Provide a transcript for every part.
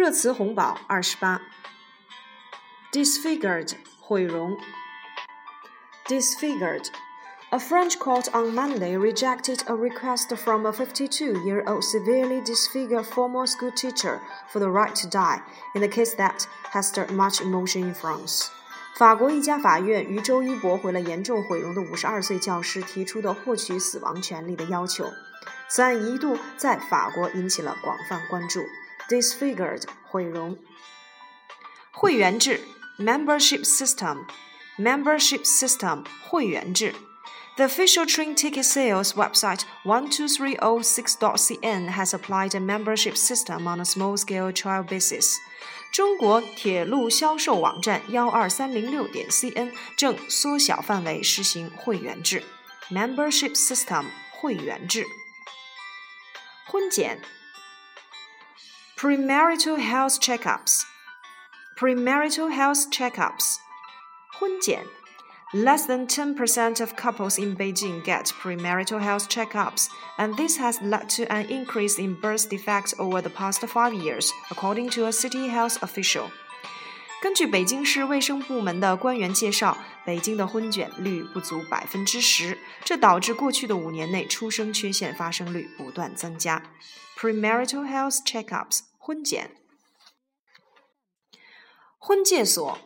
热词红宝二十八。disfigured 毁容。disfigured a French court on Monday rejected a request from a 52 year old severely disfigured former school teacher for the right to die in a case that has stirred much emotion in France. 法国一家法院于周一驳回了严重毁容的五十二岁教师提出的获取死亡权利的要求。此案一度在法国引起了广泛关注。 Disfigured 毁容。会员制 Membership System Membership System 会员制。the official train ticket sales website 12306.cn has applied a membership system on a small scale trial basis. 中国铁路销售网站幺二三零六点 cn 正缩小范围实行会员制 （membership system） 会员制。婚检 （premarital health checkups） premarital health checkups 婚检 Less than 10% of couples in Beijing get premarital health checkups, and this has led to an increase in birth defects over the past five years, according to a city health official. 根据北京市卫生部门的官员介绍，北京的婚检率不足百分之十，这导致过去的五年内出生缺陷发生率不断增加。Premarital health checkups 婚检，婚介所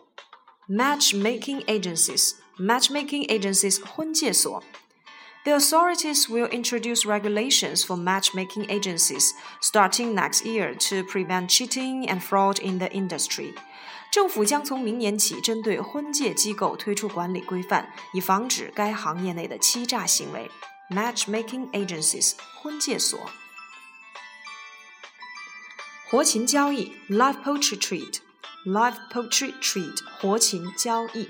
matchmaking agencies matchmaking agencies 婚介所。The authorities will introduce regulations for matchmaking agencies starting next year to prevent cheating and fraud in the industry. 政府将从明年起针对婚介机构推出管理规范，以防止该行业内的欺诈行为。Matchmaking agencies 婚介所。 活禽交易 （live poultry trade），live poultry trade 活禽交易。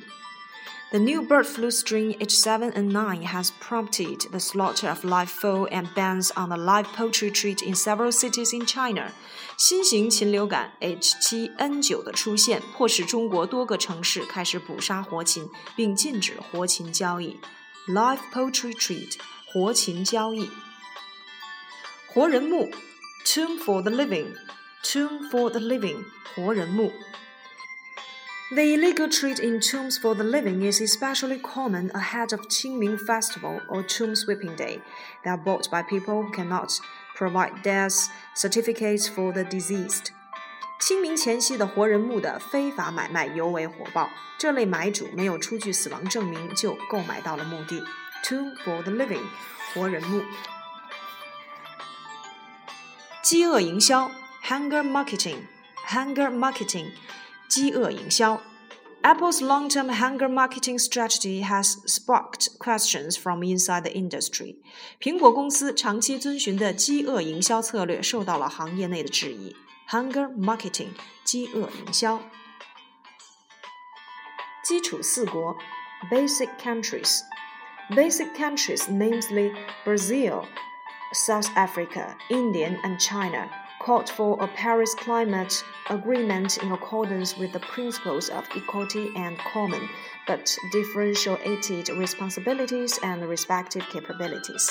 the new bird flu strain H7N9 has prompted the slaughter of live fowl and bans on the live poultry trade in several cities in China. 新型禽流感 H7N9 的出现，迫使中国多个城市开始捕杀活禽，并禁止活禽交易 （live poultry trade）。活禽交易。活人墓 （tomb for the living），tomb for the living，活人墓。the illegal trade in tombs for the living is especially common ahead of Qingming Festival or Tomb Sweeping Day. They are bought by people who cannot provide death certificates for the deceased. 清明前夕的活人墓的非法买卖尤为火爆，这类买主没有出具死亡证明就购买到了墓地。Tomb for the living，活人墓。饥饿营销 ，hunger marketing，hunger marketing。饥饿营销。Apple's long-term hunger marketing strategy has sparked questions from inside the industry. 苹果公司长期遵循的饥饿营销策略受到了行业内的质疑。Hunger marketing，饥饿营销。基础四国，basic countries。Basic countries, namely Brazil, South Africa, India, and China called for a Paris Climate Agreement in accordance with the principles of equality and common, but differentiated responsibilities and respective capabilities.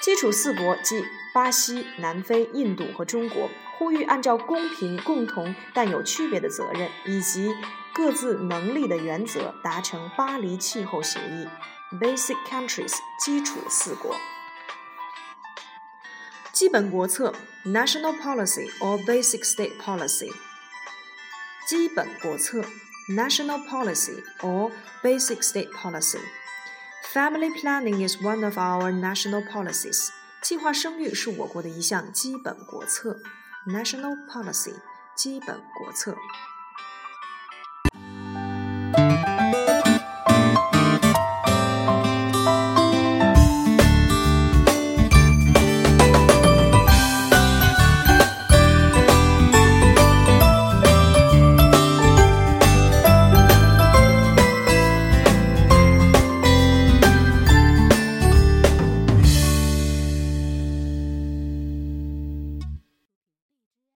基础四国即巴西、南非、印度和中国呼吁按照公平、共同但有区别的责任以及各自能力的原则达成巴黎气候协议 （Basic Countries） 基础四国。 基本国策 （national policy or basic state policy）。基本国策 （national policy or basic state policy）。Family planning is one of our national policies。计划生育是我国的一项基本国策 （national policy）。基本国策。